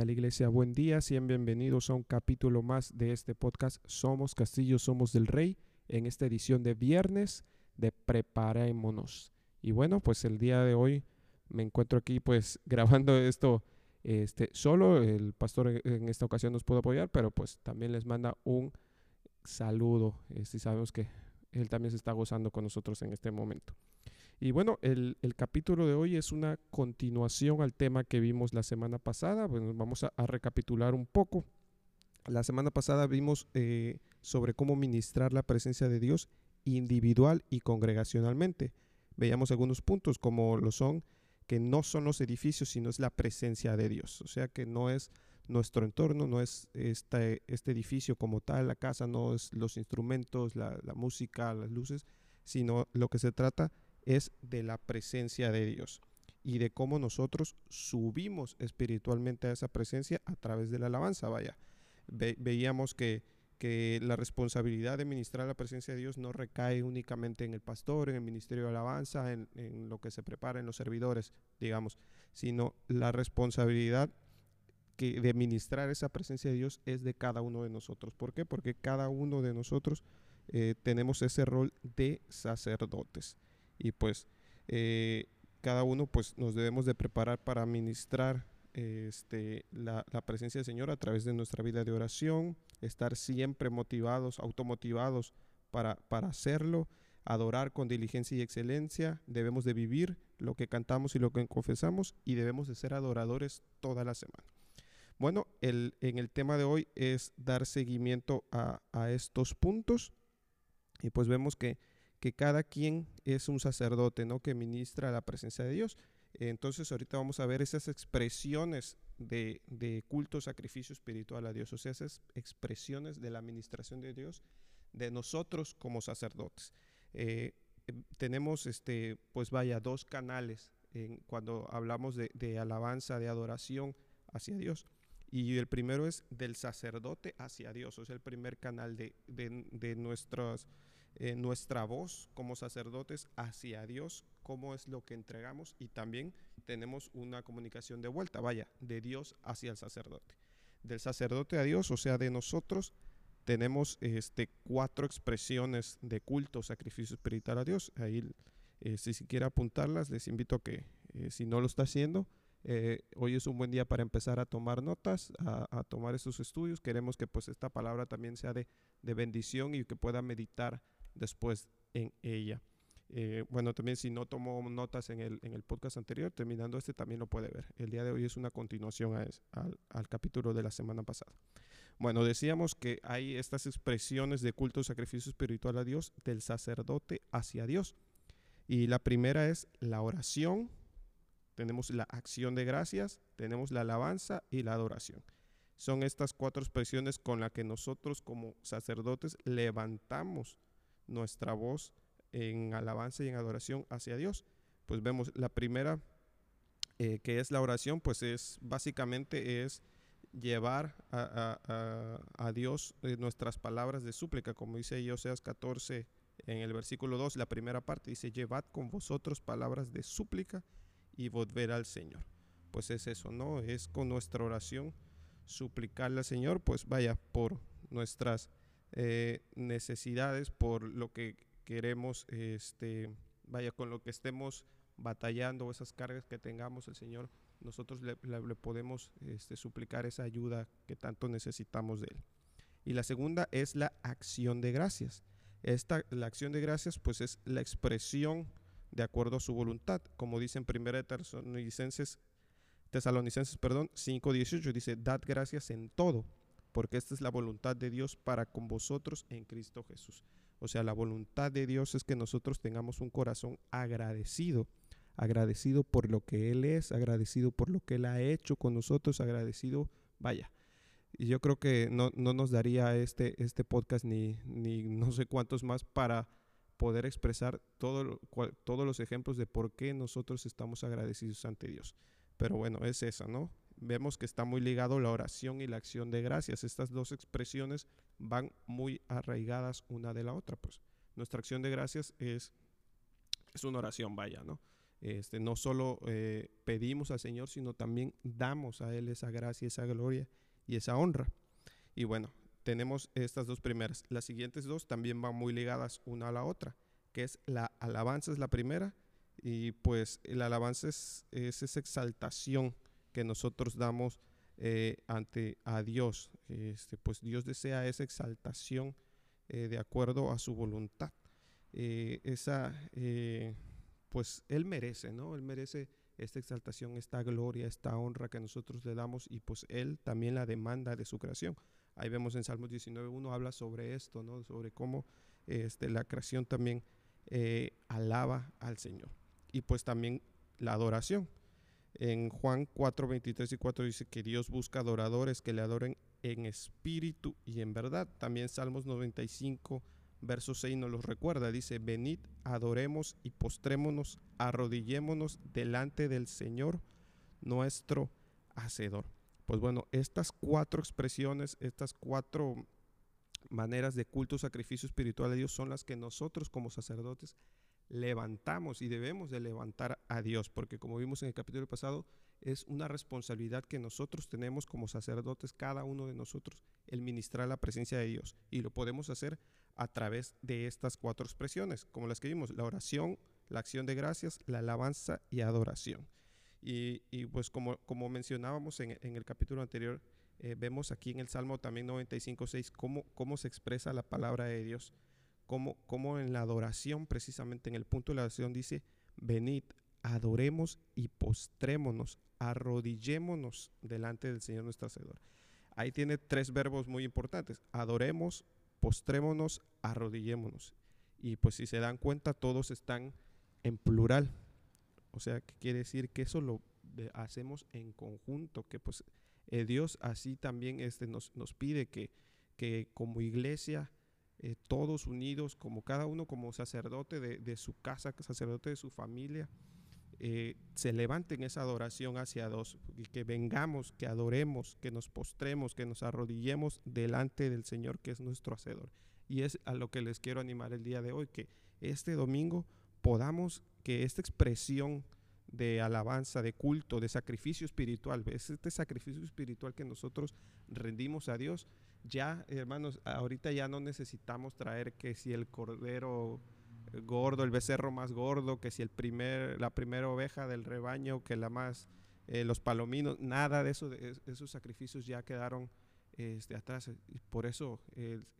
¿Qué tal iglesia? Buen día, sean bienvenidos a un capítulo más de este podcast Somos Castillo, Somos del Rey, en esta edición de viernes de Preparémonos. Y bueno, pues el día de hoy me encuentro aquí pues grabando esto este, solo, el pastor en esta ocasión nos pudo apoyar, pero pues también les manda un saludo, este, sabemos que él también se está gozando con nosotros en este momento. Y bueno, el, capítulo de hoy es una continuación al tema que vimos la semana pasada. Bueno, vamos a, recapitular un poco. La semana pasada vimos eh, sobre cómo ministrar la presencia de Dios individual y congregacionalmente. Veíamos algunos puntos como lo son que no son los edificios, sino es la presencia de Dios. O sea que no es nuestro entorno, no es este, este edificio como tal, la casa, no es los instrumentos, la, la música, las luces, sino lo que se trata es de la presencia de Dios y de cómo nosotros subimos espiritualmente a esa presencia a través de la alabanza. Vaya, veíamos que, que la responsabilidad de ministrar la presencia de Dios no recae únicamente en el pastor, en el ministerio de alabanza, en, en lo que se prepara en los servidores, digamos, sino la responsabilidad que de ministrar esa presencia de Dios es de cada uno de nosotros. ¿Por qué? Porque cada uno de nosotros eh, tenemos ese rol de sacerdotes y pues eh, cada uno pues nos debemos de preparar para ministrar este, la, presencia del Señor a través de nuestra vida de oración, estar siempre motivados, automotivados para, para hacerlo, adorar con diligencia y excelencia, debemos de vivir lo que cantamos y lo que confesamos y debemos de ser adoradores toda la semana. Bueno, el, en el tema de hoy es dar seguimiento a, a estos puntos y pues vemos que que cada quien es un sacerdote, ¿no? Que ministra la presencia de Dios. Entonces ahorita vamos a ver esas expresiones de, culto, sacrificio espiritual a Dios, o sea, esas expresiones de la administración de Dios de nosotros como sacerdotes. Eh, em, tenemos, este, pues vaya, dos canales en, cuando hablamos de, alabanza, de adoración hacia Dios. Y el primero es del sacerdote hacia Dios, o sea, el primer canal de, de, de nuestros eh, nuestra voz como sacerdotes hacia Dios, cómo es lo que entregamos y también tenemos una comunicación de vuelta, vaya, de Dios hacia el sacerdote. Del sacerdote a Dios, o sea, de nosotros, tenemos este, cuatro expresiones de culto, sacrificio espiritual a Dios. Ahí, eh, si, quiere apuntarlas, les invito a que, eh, si no lo está haciendo, hoy es un buen día para empezar a tomar notas, a, tomar estos estudios. Queremos que pues esta palabra también sea de, de bendición y que pueda meditar después en ella. Eh, bueno, también si no tomó notas en el, en el podcast anterior, terminando este también lo puede ver. El día de hoy es una continuación al, al, capítulo de la semana pasada. Bueno, decíamos que hay estas expresiones de culto, sacrificio espiritual a Dios, del sacerdote hacia Dios. Y la primera es la oración, tenemos la acción de gracias, tenemos la alabanza y la adoración. Son estas cuatro expresiones con las que nosotros como sacerdotes levantamos nuestra voz en alabanza y en adoración hacia Dios. Pues vemos la primera, eh, que es la oración, pues es básicamente es llevar a, Dios eh, nuestras palabras de súplica, como dice Oseas 14 en el versículo 2, la primera parte dice, llevad con vosotros palabras de súplica y volver al Señor. Pues es eso, ¿no? Es con nuestra oración suplicarle al Señor, pues vaya, por nuestras eh, necesidades, por lo que queremos, este, vaya, con lo que estemos batallando, esas cargas que tengamos, el Señor, nosotros le, podemos este, suplicar esa ayuda que tanto necesitamos de Él. Y la segunda es la acción de gracias. Esta, la acción de gracias, pues es la expresión de acuerdo a su voluntad, como dice en 1 Tesalonicenses, perdón, 5.18, dice, dad gracias en todo porque esta es la voluntad de Dios para con vosotros en Cristo Jesús. O sea, la voluntad de Dios es que nosotros tengamos un corazón agradecido, agradecido por lo que Él es, agradecido por lo que Él ha hecho con nosotros, agradecido, vaya. Y yo creo que no, nos daría este, este podcast ni, ni no sé cuántos más para poder expresar todo, todos los ejemplos de por qué nosotros estamos agradecidos ante Dios. Pero bueno, es esa, ¿no? Vemos que está muy ligado la oración y la acción de gracias. Estas dos expresiones van muy arraigadas una de la otra. Pues nuestra acción de gracias es, es una oración, vaya, ¿no? Este, no solo eh, pedimos al Señor, sino también damos a Él esa gracia, esa gloria y esa honra. Y bueno, tenemos estas dos primeras. Las siguientes dos también van muy ligadas una a la otra, que es la alabanza es la primera y pues la alabanza es, esa exaltación que nosotros damos eh, ante a Dios. Este, pues Dios desea esa exaltación eh, de acuerdo a su voluntad. Eh, esa, pues Él merece, ¿no? Él merece esta exaltación, esta gloria, esta honra que nosotros le damos y pues Él también la demanda de su creación. Ahí vemos en Salmos 19.1 habla sobre esto, ¿no? Sobre cómo este, la creación también alaba al Señor. Y pues también la adoración. En Juan 4, 23 y 4 dice que Dios busca adoradores que le adoren en espíritu y en verdad. También Salmos 95, verso 6 nos los recuerda. Dice, venid, adoremos y postrémonos, arrodillémonos delante del Señor, nuestro Hacedor. Pues bueno, estas cuatro expresiones, estas cuatro maneras de culto, sacrificio espiritual a Dios son las que nosotros como sacerdotes levantamos y debemos de levantar a Dios, porque como vimos en el capítulo pasado, es una responsabilidad que nosotros tenemos como sacerdotes, cada uno de nosotros, el ministrar la presencia de Dios. Y lo podemos hacer a través de estas cuatro expresiones, como las que vimos, la oración, la acción de gracias, la alabanza y adoración. Y, pues como, como mencionábamos en, el capítulo anterior, eh, vemos aquí en el Salmo también 95.6 cómo, cómo se expresa la palabra de Dios como, en la adoración, precisamente en el punto de la adoración dice, venid, adoremos y postrémonos, arrodillémonos delante del Señor nuestro Hacedor. Ahí tiene tres verbos muy importantes, adoremos, postrémonos, arrodillémonos. Y pues si se dan cuenta, todos están en plural. O sea, que quiere decir que eso lo hacemos en conjunto, que pues eh, Dios así también este, nos, nos pide que, que como iglesia eh, todos unidos, como cada uno como sacerdote de, su casa, sacerdote de su familia, eh, se levanten esa adoración hacia Dios y que vengamos, que adoremos, que nos postremos, que nos arrodillemos delante del Señor que es nuestro Hacedor. Y es a lo que les quiero animar el día de hoy, que este domingo podamos, que esta expresión de alabanza, de culto, de sacrificio espiritual, es este sacrificio espiritual que nosotros rendimos a Dios, ya, hermanos, ahorita ya no necesitamos traer que si el cordero gordo, el becerro más gordo, que si el primer, la primera oveja del rebaño, que la más, eh, los palominos, nada de eso, de esos sacrificios ya quedaron este, atrás. Por eso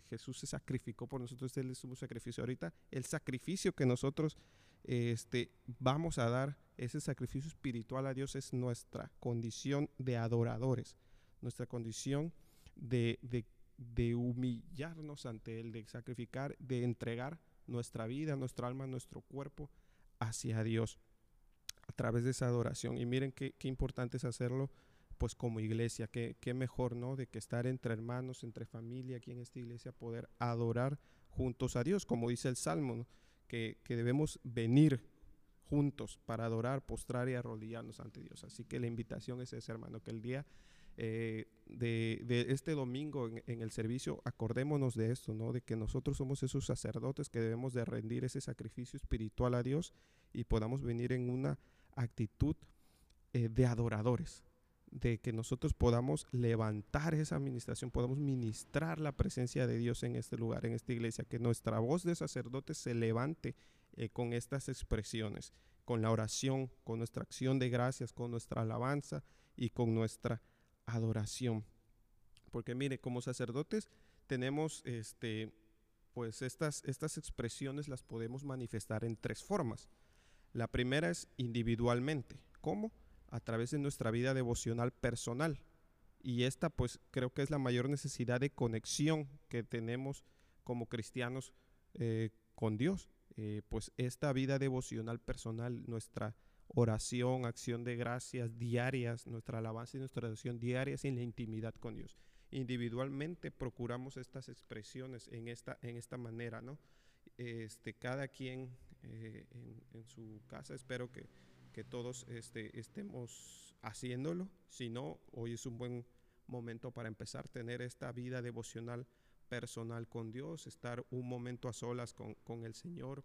Jesús se sacrificó por nosotros, Él es un sacrificio. Ahorita el sacrificio que nosotros este, vamos a dar, ese sacrificio espiritual a Dios es nuestra condición de adoradores, nuestra condición de, de, humillarnos ante Él, de sacrificar, de entregar nuestra vida, nuestra alma, nuestro cuerpo hacia Dios a través de esa adoración. Y miren qué, qué importante es hacerlo pues como iglesia, qué, qué, mejor, ¿no? De que estar entre hermanos, entre familia aquí en esta iglesia, poder adorar juntos a Dios, como dice el Salmo, que, que, debemos venir juntos para adorar, postrar y arrodillarnos ante Dios. Así que la invitación es esa, hermano, que el día eh, de, este domingo en, el servicio, acordémonos de esto, ¿no? De que nosotros somos esos sacerdotes que debemos de rendir ese sacrificio espiritual a Dios y podamos venir en una actitud eh, de adoradores, de que nosotros podamos levantar esa administración, podamos ministrar la presencia de Dios en este lugar, en esta iglesia, que nuestra voz de sacerdotes se levante eh, con estas expresiones, con la oración, con nuestra acción de gracias, con nuestra alabanza y con nuestra adoración. Porque mire, como sacerdotes tenemos este pues estas, estas expresiones las podemos manifestar en tres formas. La primera es individualmente. ¿Cómo? A través de nuestra vida devocional personal. Y esta pues creo que es la mayor necesidad de conexión que tenemos como cristianos eh, con Dios. Eh, pues esta vida devocional personal, nuestra oración, acción de gracias diarias, nuestra alabanza y nuestra oración diarias en la intimidad con Dios. Individualmente procuramos estas expresiones en esta, en esta manera, ¿no? Este, cada quien eh, en, su casa, espero que, que todos este, estemos haciéndolo. Si no, hoy es un buen momento para empezar a tener esta vida devocional personal con Dios, estar un momento a solas con, con el Señor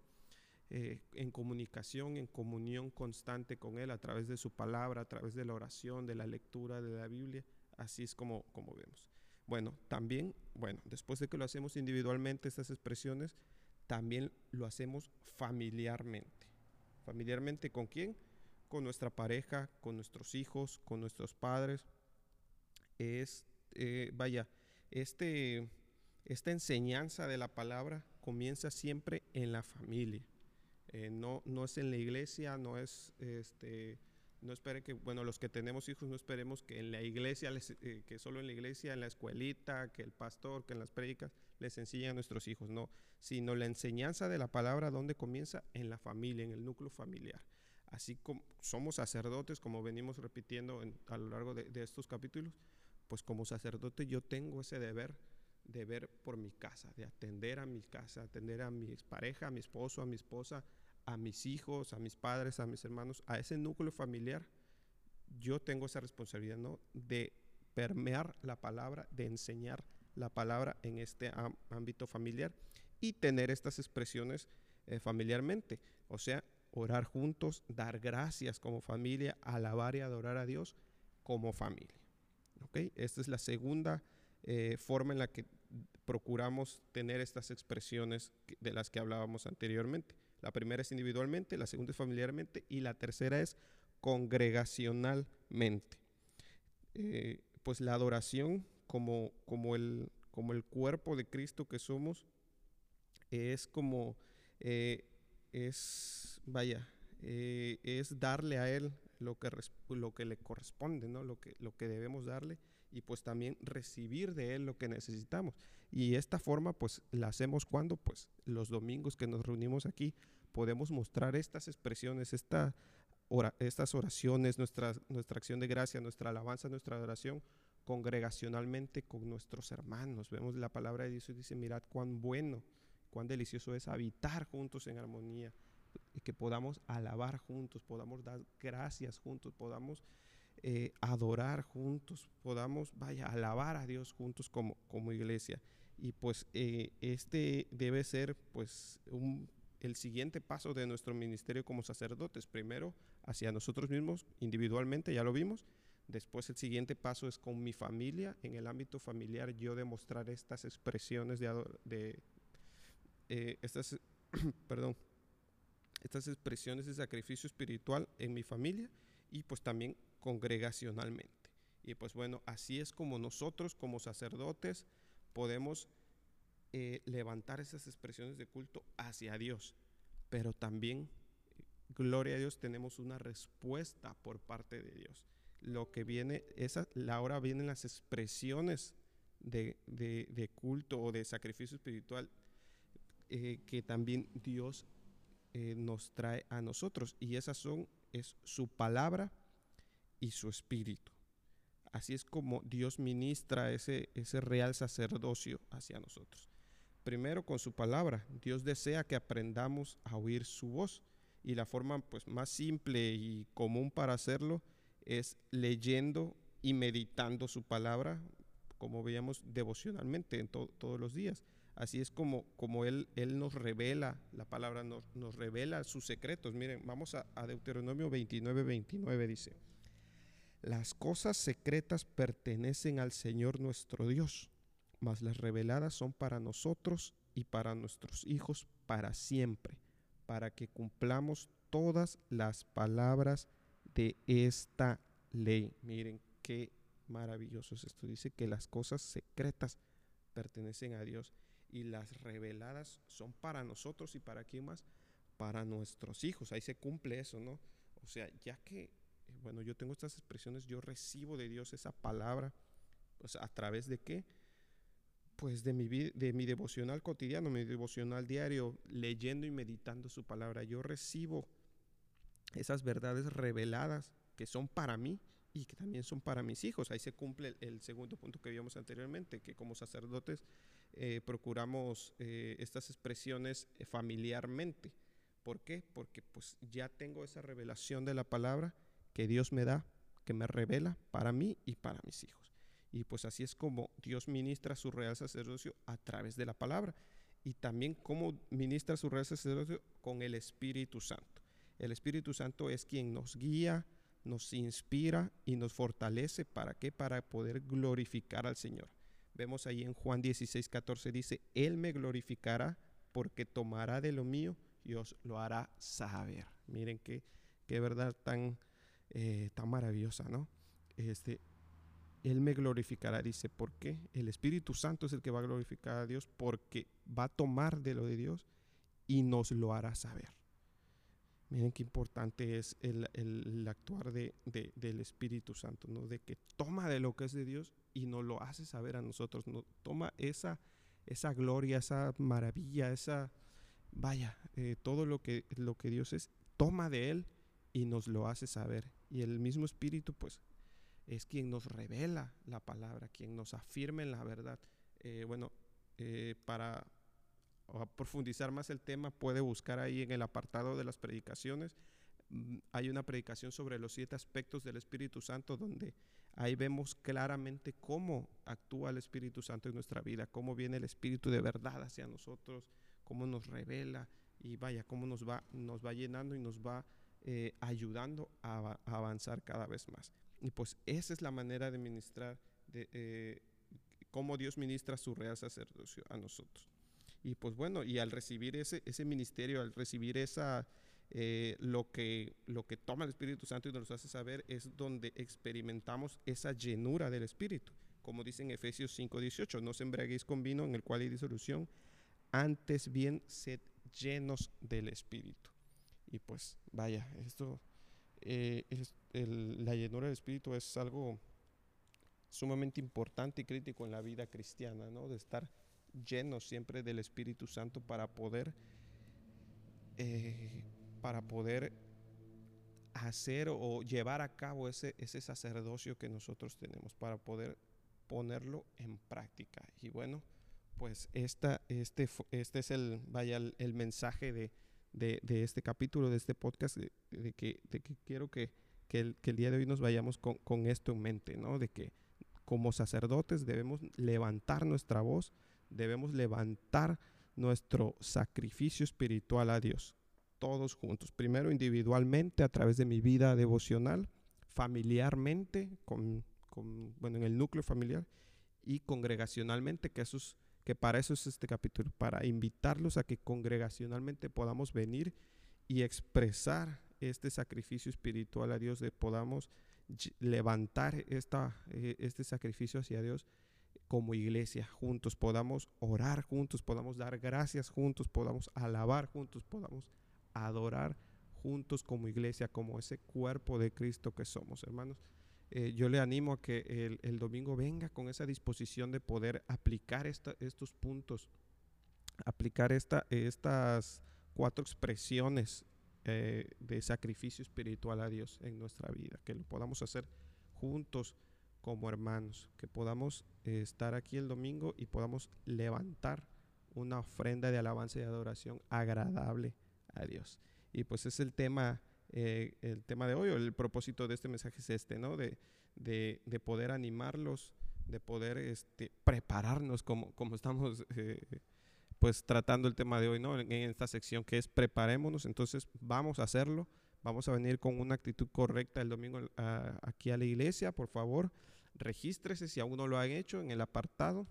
eh, en comunicación, en comunión constante con Él a través de su palabra, a través de la oración, de la lectura de la Biblia. Así es como, como vemos. Bueno, también, bueno, después de que lo hacemos individualmente, estas expresiones, también lo hacemos familiarmente. ¿Familiarmente con quién? Con nuestra pareja, con nuestros hijos, con nuestros padres. Es, eh, vaya, este, esta enseñanza de la palabra comienza siempre en la familia. Eh, no, no es en la iglesia, no es, este, no espere que, bueno, los que tenemos hijos no esperemos que en la iglesia, eh, que solo en la iglesia, en la escuelita, que el pastor, que en las prédicas les enseñen a nuestros hijos, no, sino la enseñanza de la palabra, ¿dónde comienza? En la familia, en el núcleo familiar. Así como somos sacerdotes, como venimos repitiendo a lo largo de, de estos capítulos, pues como sacerdote yo tengo ese deber de ver por mi casa, de atender a mi casa, atender a mi pareja, a mi esposo, a mi esposa, a mis hijos, a mis padres, a mis hermanos, a ese núcleo familiar, yo tengo esa responsabilidad, ¿no? De permear la palabra, de enseñar la palabra en este ámbito familiar y tener estas expresiones eh, familiarmente. O sea, orar juntos, dar gracias como familia, alabar y adorar a Dios como familia. ¿Ok? Esta es la segunda eh, forma en la que procuramos tener estas expresiones de las que hablábamos anteriormente. La primera es individualmente, la segunda es familiarmente y la tercera es congregacionalmente. Eh, pues la adoración como, como, el, como el cuerpo de Cristo que somos es como, eh, es, vaya, eh, es darle a Él lo que, lo que le corresponde, ¿no? lo, que, lo que debemos darle y pues también recibir de Él lo que necesitamos. Y esta forma pues la hacemos cuando pues los domingos que nos reunimos aquí podemos mostrar estas expresiones, esta estas oraciones, nuestra, nuestra acción de gracia, nuestra alabanza, nuestra adoración congregacionalmente con nuestros hermanos. Vemos la palabra de Dios y dice, mirad cuán bueno, cuán delicioso es habitar juntos en armonía y que podamos alabar juntos, podamos dar gracias juntos, podamos eh, adorar juntos, podamos, vaya, alabar a Dios juntos como, como iglesia. Y pues eh, este debe ser pues el siguiente paso de nuestro ministerio como sacerdotes. Primero hacia nosotros mismos individualmente, ya lo vimos. Después el siguiente paso es con mi familia. En el ámbito familiar yo demostrar estas expresiones de, de eh, estas, perdón, estas expresiones de sacrificio espiritual en mi familia y pues también congregacionalmente. Y pues bueno, así es como nosotros como sacerdotes podemos eh, levantar esas expresiones de culto hacia Dios, pero también, gloria a Dios, tenemos una respuesta por parte de Dios. Lo que viene, esa, la hora vienen las expresiones de, de, culto o de sacrificio espiritual eh, que también Dios eh, nos trae a nosotros. Y esas son, es su palabra y su espíritu. Así es como Dios ministra ese, ese real sacerdocio hacia nosotros. Primero con su palabra. Dios desea que aprendamos a oír su voz. Y la forma pues, más simple y común para hacerlo es leyendo y meditando su palabra, como veíamos devocionalmente en todos los días. Así es como, como él, él nos revela, la palabra nos, nos revela sus secretos. Miren, vamos a, a Deuteronomio 29, 29 dice, las cosas secretas pertenecen al Señor nuestro Dios mas las reveladas son para nosotros y para nuestros hijos para siempre, para que cumplamos todas las palabras de esta ley. Miren qué maravilloso es esto. Dice que las cosas secretas pertenecen a Dios y las reveladas son para nosotros y para quién más, para nuestros hijos. Ahí se cumple eso, ¿no? O sea, ya que, bueno, yo tengo estas expresiones, yo recibo de Dios esa palabra, pues a través de qué? pues de mi, de mi devocional cotidiano, mi devocional diario, leyendo y meditando su palabra. Yo recibo esas verdades reveladas que son para mí y que también son para mis hijos. Ahí se cumple el, segundo punto que vimos anteriormente, que como sacerdotes eh, procuramos eh, estas expresiones eh, familiarmente. ¿Por qué? Porque pues ya tengo esa revelación de la palabra que Dios me da, que me revela para mí y para mis hijos. Y pues así es como Dios ministra su real sacerdocio a través de la palabra. y también cómo ministra su real sacerdocio con el Espíritu Santo. El Espíritu Santo es quien nos guía, nos inspira y nos fortalece. ¿Para qué? Para poder glorificar al Señor. Vemos ahí en Juan 16, 14 dice, Él me glorificará porque tomará de lo mío y os lo hará saber. Miren qué, qué verdad tan, eh, tan maravillosa, ¿no? Este, él me glorificará, dice, ¿por qué? El Espíritu Santo es el que va a glorificar a Dios porque va a tomar de lo de Dios y nos lo hará saber. Miren qué importante es el, actuar de, del Espíritu Santo, ¿no? De que toma de lo que es de Dios y nos lo hace saber a nosotros, ¿no? Toma esa, esa gloria, esa maravilla, esa, vaya, eh, todo lo que, lo que Dios es, toma de Él y nos lo hace saber. Y el mismo Espíritu, pues, es quien nos revela la palabra, quien nos afirma en la verdad. Eh, bueno, eh, para profundizar más el tema, puede buscar ahí en el apartado de las predicaciones. Mm, hay una predicación sobre los siete aspectos del Espíritu Santo donde ahí vemos claramente cómo actúa el Espíritu Santo en nuestra vida, cómo viene el Espíritu de verdad hacia nosotros, cómo nos revela y vaya, cómo nos va, nos va llenando y nos va eh, ayudando a, avanzar cada vez más. Y pues esa es la manera de ministrar, de eh, cómo Dios ministra su real sacerdocio a nosotros. Y pues bueno, y al recibir ese, ese ministerio, al recibir esa, eh, lo, que, lo que toma el Espíritu Santo y nos hace saber es donde experimentamos esa llenura del Espíritu. Como dice en Efesios 5:18, no se embriaguéis con vino en el cual hay disolución, antes bien sed llenos del Espíritu. Y pues vaya, esto, eh, la llenura del Espíritu es algo sumamente importante y crítico en la vida cristiana, ¿no? De estar llenos siempre del Espíritu Santo para poder, eh, para poder hacer o llevar a cabo ese, ese sacerdocio que nosotros tenemos, para poder ponerlo en práctica. Y bueno, pues esta, este, este es el, vaya, el, mensaje de, de, este capítulo, de este podcast, de, que, de que quiero que, que, el, que, el, día de hoy nos vayamos con, con esto en mente, ¿no? De que como sacerdotes debemos levantar nuestra voz debemos levantar nuestro sacrificio espiritual a Dios, todos juntos. Primero individualmente a través de mi vida devocional, familiarmente, con, bueno, en el núcleo familiar, y congregacionalmente, que, que para eso es este capítulo, para invitarlos a que congregacionalmente podamos venir y expresar este sacrificio espiritual a Dios, podamos levantar esta, eh, este sacrificio hacia Dios como iglesia juntos, podamos orar juntos, podamos dar gracias juntos, podamos alabar juntos, podamos adorar juntos como iglesia, como ese cuerpo de Cristo que somos, hermanos. Eh, yo le animo a que el, domingo venga con esa disposición de poder aplicar estos puntos, aplicar esta, estas cuatro expresiones eh, de sacrificio espiritual a Dios en nuestra vida, que lo podamos hacer juntos como hermanos, que podamos eh, estar aquí el domingo y podamos levantar una ofrenda de alabanza y adoración agradable a Dios. Y pues es el tema, eh, el tema de hoy, o el propósito de este mensaje es este, ¿no? De, de, poder animarlos, de poder este, prepararnos como, como estamos eh, pues tratando el tema de hoy, ¿no? En, esta sección que es preparémonos, entonces vamos a hacerlo, vamos a venir con una actitud correcta el domingo aquí a la iglesia, por favor regístrese si aún no lo han hecho en el apartado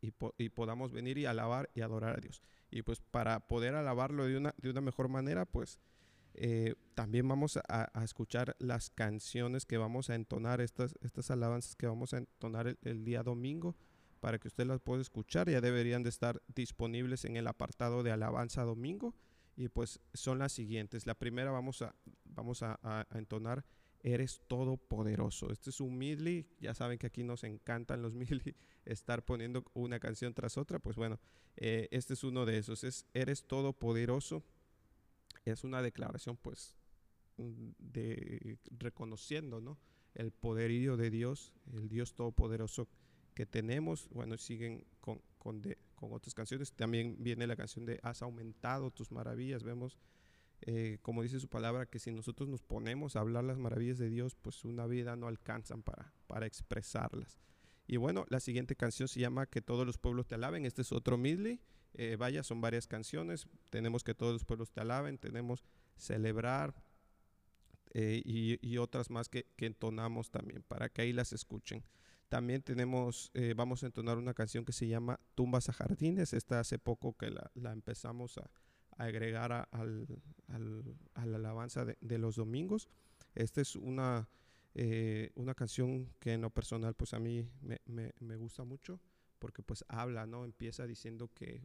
y, podamos venir y alabar y adorar a Dios. Y pues para poder alabarlo de una, de una mejor manera, pues eh, también vamos a, escuchar las canciones que vamos a entonar, estas, estas alabanzas que vamos a entonar el, día domingo, para que usted las pueda escuchar. Ya deberían de estar disponibles en el apartado de alabanza domingo. Y pues son las siguientes. La primera vamos a, vamos a, entonar eres todopoderoso. Este es un medley, ya saben que aquí nos encantan los medley, estar poniendo una canción tras otra, pues bueno, eh, este es uno de esos, es eres todopoderoso, es una declaración pues mm, de reconociendo, ¿no? El poderío de Dios, el Dios todopoderoso que tenemos, bueno, siguen con, con, con otras canciones, también viene la canción de Has aumentado tus maravillas, vemos eh, como dice su palabra, que si nosotros nos ponemos a hablar las maravillas de Dios, pues una vida no alcanzan para, para expresarlas. Y bueno, la siguiente canción se llama Que todos los pueblos te alaben. Este es otro medley. eh, vaya, son varias canciones. Tenemos que todos los pueblos te alaben, tenemos celebrar eh, y, otras más que, entonamos también para que ahí las escuchen. También tenemos, eh, vamos a entonar una canción que se llama Tumbas a Jardines. Esta hace poco que la, empezamos a, agregar al, a la alabanza de, los domingos. Esta es una, una canción que en lo personal pues a mí me, me, me gusta mucho porque pues habla, ¿no? Empieza diciendo que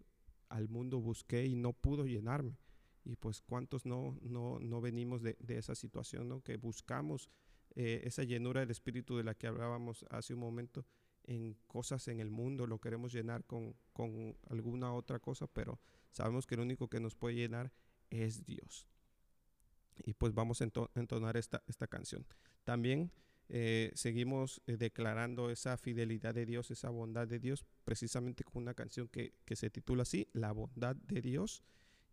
al mundo busqué y no pudo llenarme. Y pues cuántos no, no, no venimos de, de, esa situación, ¿no? Que buscamos eh, esa llenura del Espíritu de la que hablábamos hace un momento en cosas en el mundo, lo queremos llenar con, con alguna otra cosa, pero sabemos que el único que nos puede llenar es Dios. Y pues vamos a entonar esta, esta canción. También eh, seguimos eh, declarando esa fidelidad de Dios, esa bondad de Dios, precisamente con una canción que, se titula así, La bondad de Dios.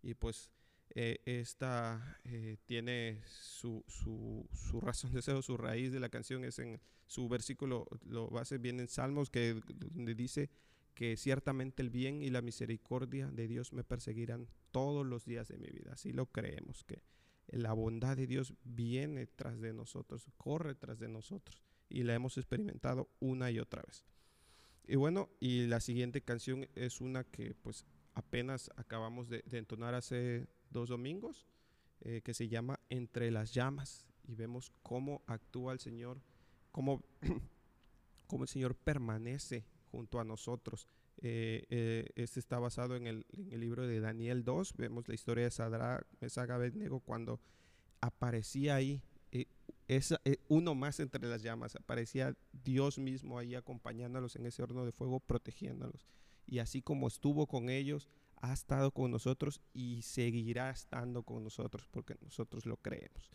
Y pues eh, esta tiene su, su, razón de ser, su raíz de la canción es en su versículo, lo base bien en Salmos, que donde dice que ciertamente el bien y la misericordia de Dios me perseguirán todos los días de mi vida. Así lo creemos, que la bondad de Dios viene tras de nosotros, corre tras de nosotros y la hemos experimentado una y otra vez. Y bueno, y la siguiente canción es una que pues apenas acabamos de, entonar hace dos domingos, eh, que se llama Entre las llamas y vemos cómo actúa el Señor, cómo, cómo el Señor permanece junto a nosotros eh, eh, este está basado en el, libro de Daniel 2. Vemos la historia de Sadrach, Mesach, Abednego cuando aparecía ahí eh, uno más entre las llamas. Aparecía Dios mismo ahí acompañándolos en ese horno de fuego, protegiéndolos. Y así como estuvo con ellos, ha estado con nosotros y seguirá estando con nosotros porque nosotros lo creemos.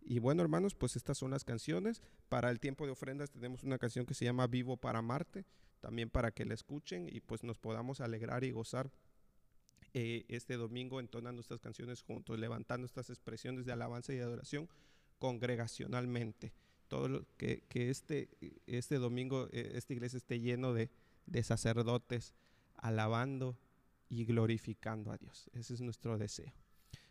Y bueno, hermanos, pues estas son las canciones. Para el tiempo de ofrendas tenemos una canción que se llama Vivo para Marte también para que la escuchen y pues nos podamos alegrar y gozar eh, este domingo entonando estas canciones juntos, levantando estas expresiones de alabanza y adoración congregacionalmente. Todo lo que, que este, este domingo eh, esta iglesia esté lleno de, de sacerdotes alabando y glorificando a Dios. Ese es nuestro deseo.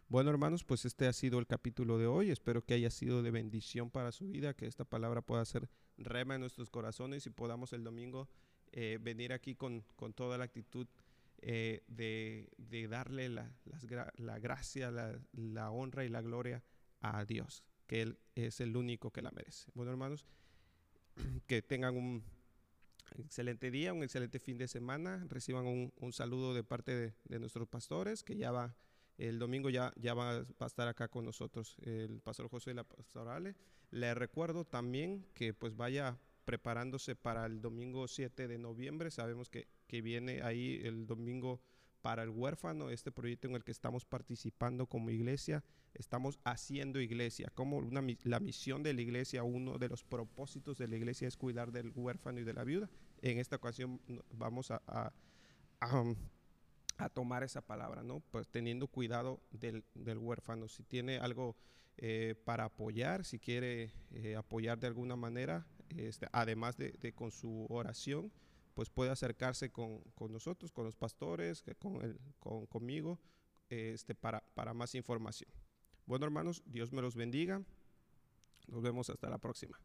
Bueno, hermanos, pues este ha sido el capítulo de hoy. Espero que haya sido de bendición para su vida, que esta palabra pueda ser rema en nuestros corazones y podamos el domingo eh, venir aquí con, con, toda la actitud eh, de, de, darle la, la gracia, la, la, honra y la gloria a Dios, que Él es el único que la merece. Bueno, hermanos, que tengan un excelente día, un excelente fin de semana, reciban un, un saludo de parte de, nuestros pastores, que ya va, el domingo ya, ya va, a estar acá con nosotros el pastor José y la pastorale. Le recuerdo también que pues vaya preparándose para el domingo 7 de noviembre. Sabemos que, que viene ahí el domingo para el huérfano, este proyecto en el que estamos participando como iglesia, estamos haciendo iglesia, como una, la misión de la iglesia, uno de los propósitos de la iglesia es cuidar del huérfano y de la viuda. En esta ocasión vamos a, tomar esa palabra, ¿no? Pues teniendo cuidado del, del huérfano. Si tiene algo eh, para apoyar, si quiere eh, apoyar de alguna manera, este, además de, con su oración, pues puede acercarse con, con nosotros, con los pastores, con, conmigo, este, para, para más información. Bueno, hermanos, Dios me los bendiga. Nos vemos hasta la próxima.